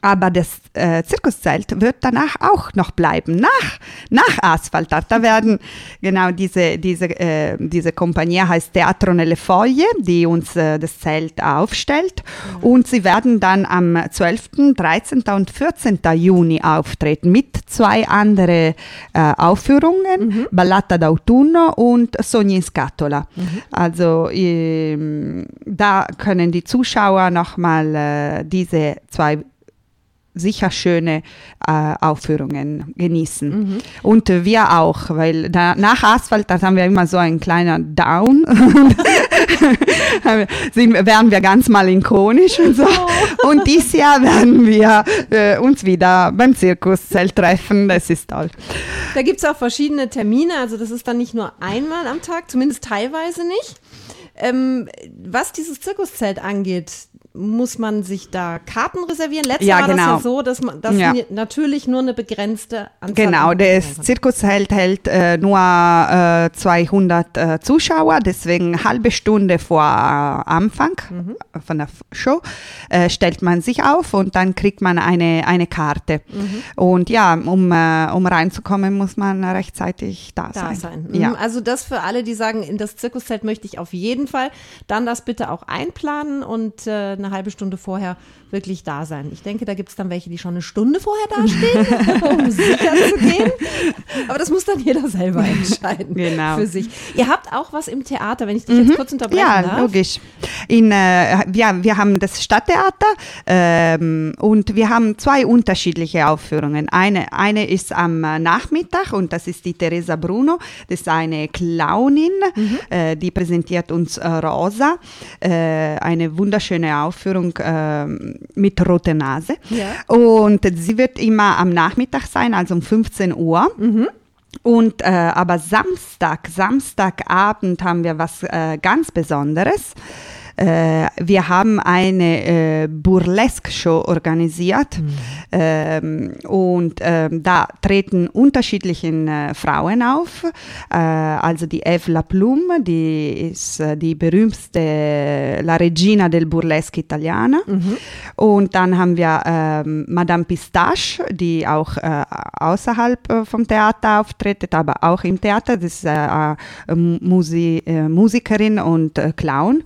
Aber das äh, Zirkuszelt wird danach auch noch bleiben, nach, nach Asphaltart. Da werden genau diese, diese, äh, diese Kompanie heißt Teatro nelle Foglie, die uns äh, das Zelt aufstellt. Mhm. Und sie werden dann am 12., 13. und 14. Juni auftreten mit zwei anderen äh, Aufführungen, mhm. Ballata d'autunno und Sogni in Scatola. Mhm. Also ähm, da können die Zuschauer nochmal äh, diese zwei sicher schöne äh, Aufführungen genießen. Mhm. Und wir auch, weil da, nach Asphalt, da haben wir immer so einen kleinen Down. Sind, werden wir ganz malinkonisch und so. Oh. Und dieses Jahr werden wir äh, uns wieder beim Zirkuszelt treffen. Das ist toll. Da gibt es auch verschiedene Termine. Also das ist dann nicht nur einmal am Tag, zumindest teilweise nicht. Ähm, was dieses Zirkuszelt angeht, muss man sich da Karten reservieren? Letztes ja, war genau. das ja genau. so, dass man dass ja. natürlich nur eine begrenzte Anzahl Genau, der Zirkus hält, hält äh, nur äh, 200 äh, Zuschauer, deswegen eine halbe Stunde vor äh, Anfang mhm. von der Show äh, stellt man sich auf und dann kriegt man eine, eine Karte. Mhm. Und ja, um, äh, um reinzukommen, muss man rechtzeitig da, da sein. sein. Mhm. Ja. Also das für alle, die sagen, in das Zirkuszelt möchte ich auf jeden Fall, dann das bitte auch einplanen und eine halbe Stunde vorher wirklich da sein. Ich denke, da gibt es dann welche, die schon eine Stunde vorher dastehen, um sicher zu gehen. Aber das muss dann jeder selber entscheiden genau. für sich. Ihr habt auch was im Theater, wenn ich dich mhm. jetzt kurz unterbrechen ja, darf. Ja, logisch. In, äh, ja, wir haben das Stadttheater ähm, und wir haben zwei unterschiedliche Aufführungen. Eine, eine ist am Nachmittag und das ist die Teresa Bruno. Das ist eine Clownin, mhm. äh, die präsentiert uns äh, Rosa. Äh, eine wunderschöne Aufführung ähm, mit roter Nase. Ja. Und sie wird immer am Nachmittag sein, also um 15 Uhr. Mhm. Und äh, aber Samstag, Samstagabend haben wir was äh, ganz Besonderes. Äh, wir haben eine äh, Burlesque-Show organisiert mhm. ähm, und ähm, da treten unterschiedliche äh, Frauen auf. Äh, also die Eve Laplum, die ist äh, die berühmteste La Regina del Burlesque Italiana. Mhm. Und dann haben wir ähm, Madame Pistache, die auch äh, außerhalb vom Theater auftritt, aber auch im Theater. Das ist Musi Musikerin und Clown.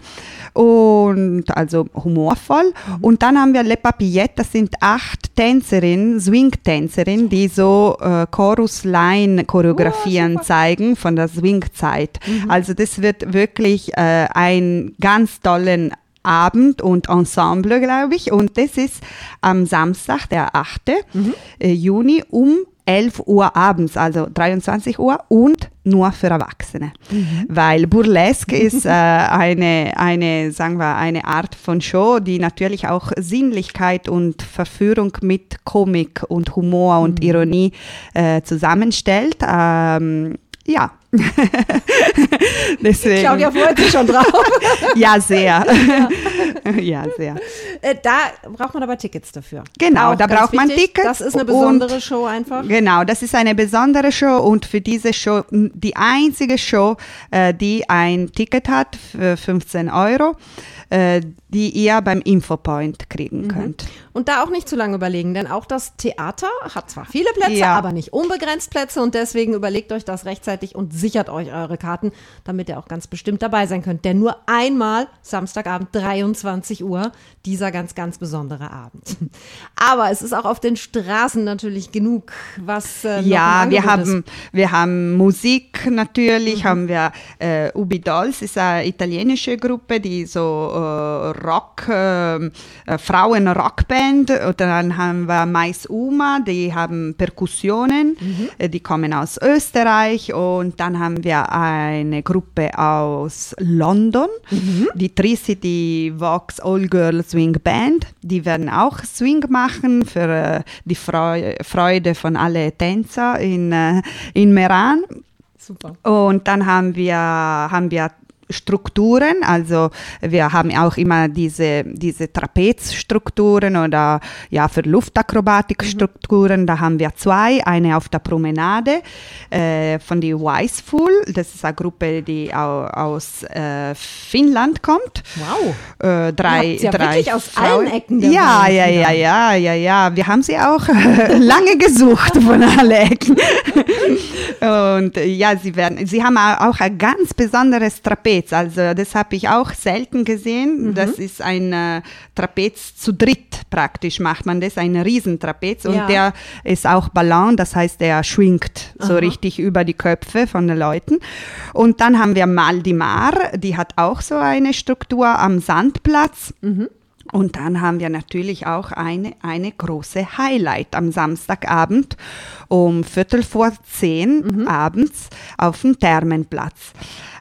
Und also humorvoll. Mhm. Und dann haben wir Le Papillette, das sind acht Tänzerinnen, Swing-Tänzerinnen, die so äh, Chorus-Line-Choreografien oh, zeigen von der Swing-Zeit. Mhm. Also das wird wirklich äh, ein ganz tollen Abend und Ensemble, glaube ich. Und das ist am Samstag, der 8. Mhm. Juni um 11 Uhr abends, also 23 Uhr und nur für Erwachsene. Mhm. Weil Burlesque ist äh, eine, eine, sagen wir, eine Art von Show, die natürlich auch Sinnlichkeit und Verführung mit Komik und Humor und mhm. Ironie äh, zusammenstellt. Ähm, ja. Deswegen. Claudia freut sich schon drauf. ja, sehr. ja, sehr. Äh, da braucht man aber Tickets dafür. Genau, da braucht man Tickets. Das ist eine besondere und, Show einfach. Genau, das ist eine besondere Show und für diese Show die einzige Show, äh, die ein Ticket hat für 15 Euro. Äh, die ihr beim Infopoint kriegen mhm. Und da auch nicht zu lange überlegen, denn auch das Theater hat zwar viele Plätze, ja. aber nicht unbegrenzt Plätze und deswegen überlegt euch das rechtzeitig und sichert euch eure Karten, damit ihr auch ganz bestimmt dabei sein könnt. Denn nur einmal Samstagabend 23 Uhr dieser ganz, ganz besondere Abend. Aber es ist auch auf den Straßen natürlich genug, was äh, Ja, wir haben, ist. wir haben Musik natürlich, mhm. haben wir äh, Ubi Dolls, ist eine italienische Gruppe, die so äh, Rock, ähm, äh, Frauen-Rockband. Und dann haben wir Mais Uma, die haben Perkussionen, mhm. Äh, die kommen aus Österreich. Und dann haben wir eine Gruppe aus London, mhm. die Tri-City Vox All Girl Swing Band. Die werden auch Swing machen für äh, die Freude von allen Tänzer in, äh, in Meran. Super. Und dann haben wir, haben wir Strukturen. Also wir haben auch immer diese, diese Trapezstrukturen oder ja für Luftakrobatikstrukturen. Mhm. Da haben wir zwei. Eine auf der Promenade äh, von die Wiseful. Das ist eine Gruppe, die au, aus äh, Finnland kommt. Wow. Äh, drei, ja drei wirklich aus allen Ecken. Der ja, ja, ja, ja, ja, ja. Wir haben sie auch lange gesucht von allen Ecken. Und ja, sie werden, sie haben auch ein ganz besonderes Trapez. Trapez. Also das habe ich auch selten gesehen. Mhm. Das ist ein äh, Trapez zu dritt praktisch macht man das, ein Riesentrapez und ja. der ist auch Ballon, das heißt, der schwingt so Aha. richtig über die Köpfe von den Leuten. Und dann haben wir Maldimar, die hat auch so eine Struktur am Sandplatz. Mhm. Und dann haben wir natürlich auch eine, eine große Highlight am Samstagabend um Viertel vor zehn mhm. abends auf dem Thermenplatz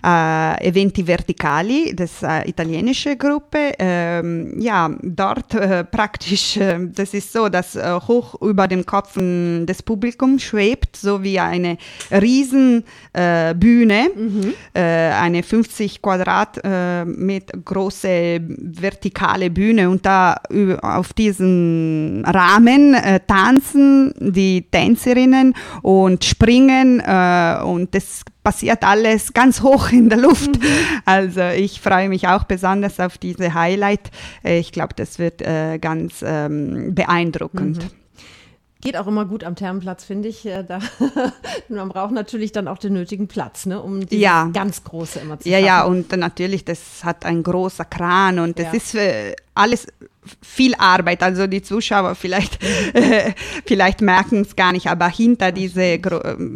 äh, Eventi Verticali, das eine italienische Gruppe. Ähm, ja, dort äh, praktisch, äh, das ist so, dass äh, hoch über dem Kopf des Publikums schwebt, so wie eine riesen äh, Bühne, mhm. Äh, eine 50 Quadratmeter große vertikale Bühne und da auf diesem Rahmen tanzen die Tänzerinnen und springen und das passiert alles ganz hoch in der Luft. Mhm. Also ich freue mich auch besonders auf diese Highlight. Äh, ich glaube, das wird äh, ganz ähm, beeindruckend. Mhm. Geht auch immer gut am Thermenplatz, finde ich. Äh, da, man braucht natürlich dann auch den nötigen Platz, ne, um die ja. ganz große immer zu Ja, schaffen. ja, und natürlich, das hat ein großer Kran und das ja. ist für alles viel Arbeit. Also die Zuschauer vielleicht, äh, vielleicht merken es gar nicht, aber hinter diese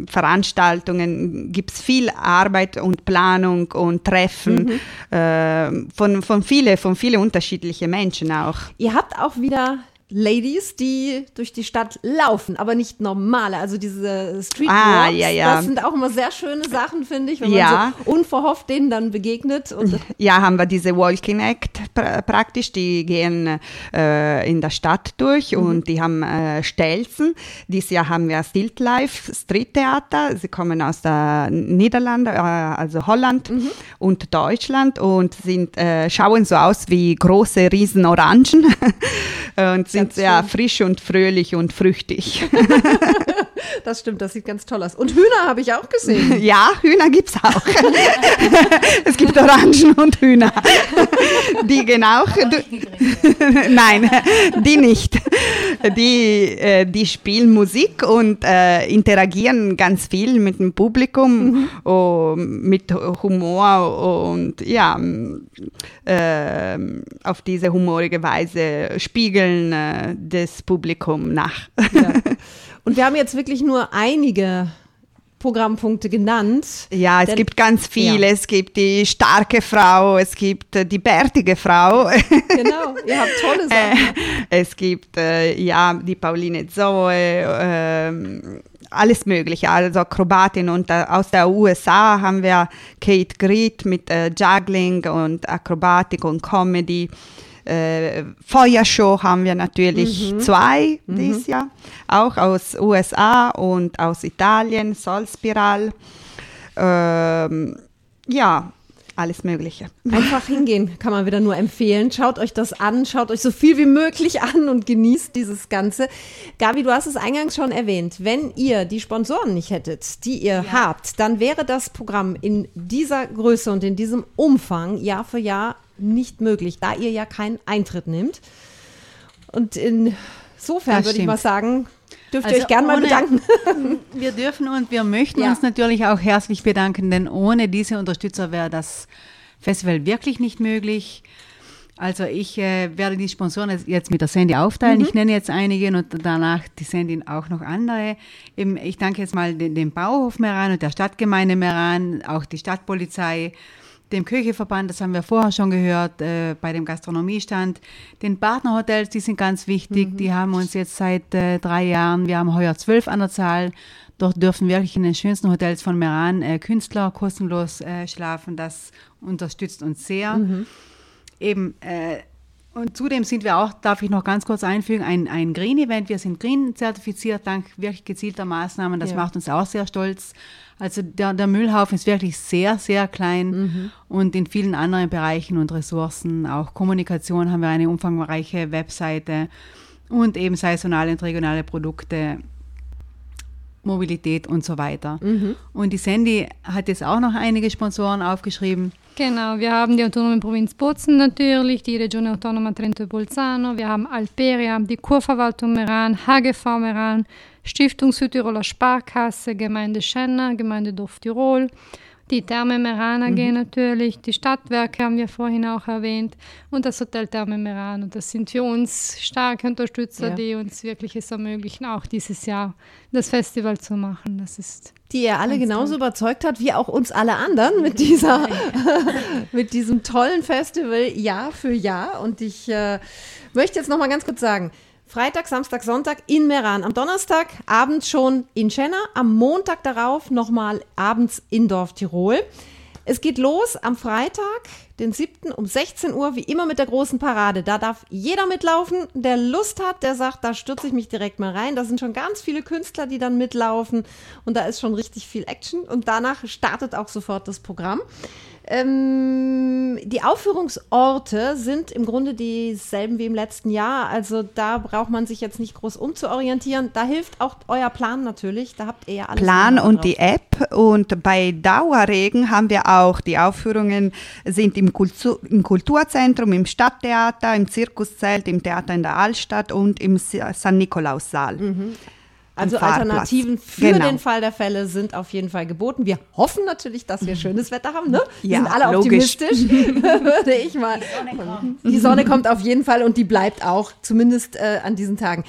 Veranstaltungen gibt es viel Arbeit und Planung und Treffen mhm. äh, von, von vielen von viele unterschiedlichen Menschen auch. Ihr habt auch wieder Ladies, die durch die Stadt laufen, aber nicht normale, also diese Street ah, ja, ja. Das sind auch immer sehr schöne Sachen, finde ich, wenn ja. man so unverhofft denen dann begegnet. ja, haben wir diese Walking Act praktisch, die gehen äh, in der Stadt durch mhm. und die haben äh, Stelzen. Dieses Jahr haben wir Stilt Life Street Theater. Sie kommen aus der Niederlande, äh, also Holland mhm. und Deutschland und sind, äh, schauen so aus wie große Riesenorangen und sind sind sehr frisch und fröhlich und früchtig. Das stimmt, das sieht ganz toll aus. Und Hühner habe ich auch gesehen. Ja, Hühner gibt es auch. es gibt Orangen und Hühner. Die gehen auch. Nein, die nicht. Die, äh, die spielen Musik und äh, interagieren ganz viel mit dem Publikum, mhm. mit Humor und ja, äh, auf diese humorige Weise spiegeln äh, das Publikum nach. Ja. Und wir haben jetzt wirklich nur einige Programmpunkte genannt. Ja, es denn, gibt ganz viele. Ja. Es gibt die starke Frau, es gibt äh, die bärtige Frau. Genau, ihr habt tolle Sachen. es gibt äh, ja die Pauline Zoe, äh, alles Mögliche, also Akrobatin. Und äh, aus der USA haben wir Kate Greet mit äh, Juggling und Akrobatik und Comedy. Äh, Feuershow haben wir natürlich mhm. zwei mhm. dieses Jahr, auch aus USA und aus Italien, Solspiral. Ähm, ja, alles Mögliche. Einfach hingehen, kann man wieder nur empfehlen. Schaut euch das an, schaut euch so viel wie möglich an und genießt dieses Ganze. Gabi, du hast es eingangs schon erwähnt. Wenn ihr die Sponsoren nicht hättet, die ihr ja. habt, dann wäre das Programm in dieser Größe und in diesem Umfang Jahr für Jahr nicht möglich, da ihr ja keinen Eintritt nimmt. Und insofern würde ich mal sagen, dürft also ihr euch gerne mal bedanken. Wir dürfen und wir möchten ja. uns natürlich auch herzlich bedanken, denn ohne diese Unterstützer wäre das Festival wirklich nicht möglich. Also ich äh, werde die Sponsoren jetzt mit der Sandy aufteilen. Mhm. Ich nenne jetzt einige und danach die Sandy auch noch andere. ich danke jetzt mal dem, dem Bauhof Meran und der Stadtgemeinde Meran, auch die Stadtpolizei, dem Köcheverband, das haben wir vorher schon gehört, äh, bei dem Gastronomiestand. Den Partnerhotels, die sind ganz wichtig. Mhm. Die haben uns jetzt seit äh, drei Jahren, wir haben heuer zwölf an der Zahl. Dort dürfen wirklich in den schönsten Hotels von Meran äh, Künstler kostenlos äh, schlafen. Das unterstützt uns sehr. Mhm. Eben, äh, und zudem sind wir auch, darf ich noch ganz kurz einfügen, ein, ein Green-Event. Wir sind Green zertifiziert dank wirklich gezielter Maßnahmen. Das ja. macht uns auch sehr stolz. Also der, der Müllhaufen ist wirklich sehr, sehr klein mhm. und in vielen anderen Bereichen und Ressourcen, auch Kommunikation, haben wir eine umfangreiche Webseite und eben saisonale und regionale Produkte, Mobilität und so weiter. Mhm. Und die Sandy hat jetzt auch noch einige Sponsoren aufgeschrieben. Genau, wir haben die autonome Provinz Bozen natürlich, die Regione Autonoma Trento e Bolzano, wir haben Alperia, die Kurverwaltung Meran, HGV Meran, Stiftung Südtiroler Sparkasse, Gemeinde Schenner, Gemeinde Dorf Tirol, die Therme Meran AG mhm. natürlich, die Stadtwerke haben wir vorhin auch erwähnt und das Hotel Therme Meran. Und das sind für uns starke Unterstützer, ja. die uns wirklich es ermöglichen, auch dieses Jahr das Festival zu machen. Das ist die ihr alle genauso toll. überzeugt hat, wie auch uns alle anderen mit dieser, mit diesem tollen Festival Jahr für Jahr. Und ich äh, möchte jetzt noch mal ganz kurz sagen, Freitag, Samstag, Sonntag in Meran. Am Donnerstag abends schon in Schenna. Am Montag darauf nochmal abends in Dorf Tirol. Es geht los am Freitag, den 7. um 16 Uhr, wie immer mit der großen Parade. Da darf jeder mitlaufen, der Lust hat, der sagt, da stürze ich mich direkt mal rein. Da sind schon ganz viele Künstler, die dann mitlaufen und da ist schon richtig viel Action. Und danach startet auch sofort das Programm. Ähm, die Aufführungsorte sind im Grunde dieselben wie im letzten Jahr. Also da braucht man sich jetzt nicht groß umzuorientieren. Da hilft auch euer Plan natürlich. Da habt ihr ja alles. Plan und drauf. die App. Und bei Dauerregen haben wir auch die Aufführungen sind im, Kultur, im Kulturzentrum, im Stadttheater, im Zirkuszelt, im Theater in der Altstadt und im San Nikolaus-Saal. Mhm. Also Alternativen für genau. den Fall der Fälle sind auf jeden Fall geboten. Wir hoffen natürlich, dass wir schönes Wetter haben. Ne? Wir ja, sind alle logisch. optimistisch, würde ich mal. Die Sonne, kommt. die Sonne kommt auf jeden Fall und die bleibt auch, zumindest äh, an diesen Tagen.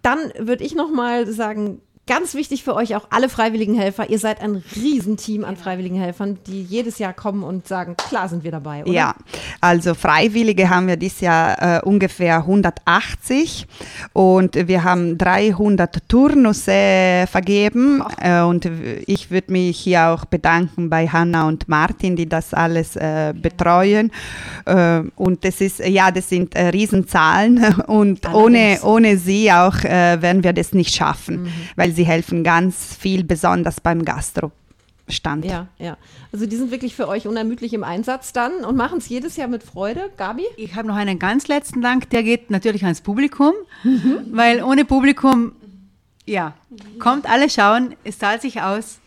Dann würde ich noch mal sagen, Ganz wichtig für euch auch alle freiwilligen Helfer. Ihr seid ein Riesenteam an freiwilligen Helfern, die jedes Jahr kommen und sagen, klar sind wir dabei, oder? Ja, also Freiwillige haben wir dieses Jahr äh, ungefähr 180 und wir haben 300 Turnusse vergeben äh, und ich würde mich hier auch bedanken bei Hanna und Martin, die das alles äh, betreuen. Äh, und das ist, ja, das sind äh, Riesenzahlen. Und ohne, ohne sie auch äh, werden wir das nicht schaffen, mhm. weil sie helfen ganz viel, besonders beim Gastro. Stand. Ja, ja. Also die sind wirklich für euch unermüdlich im Einsatz dann und machen es jedes Jahr mit Freude. Gabi? Ich habe noch einen ganz letzten Dank, der geht natürlich ans Publikum, mhm. weil ohne Publikum Ja, kommt alle schauen, es zahlt sich aus.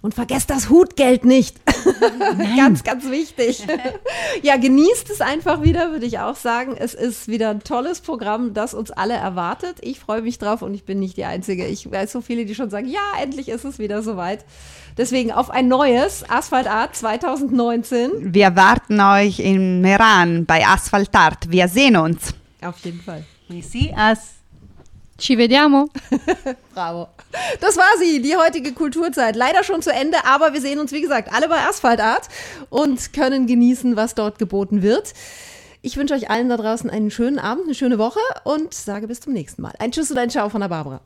Und vergesst das Hutgeld nicht. ganz, ganz wichtig. ja, genießt es einfach wieder, würde ich auch sagen. Es ist wieder ein tolles Programm, das uns alle erwartet. Ich freue mich drauf und ich bin nicht die Einzige. Ich weiß so viele, die schon sagen, ja, endlich ist es wieder soweit. Deswegen auf ein neues Asphalt Art 2019. Wir warten euch in Meran bei Asphalt Art. Wir sehen uns. Auf jeden Fall. We see us. Ci vediamo. Bravo. Das war sie, die heutige Kulturzeit. Leider schon zu Ende, aber wir sehen uns, wie gesagt, alle bei Asphalt Art und können genießen, was dort geboten wird. Ich wünsche euch allen da draußen einen schönen Abend, eine schöne Woche und sage bis zum nächsten Mal. Ein Tschüss und ein Ciao von der Barbara.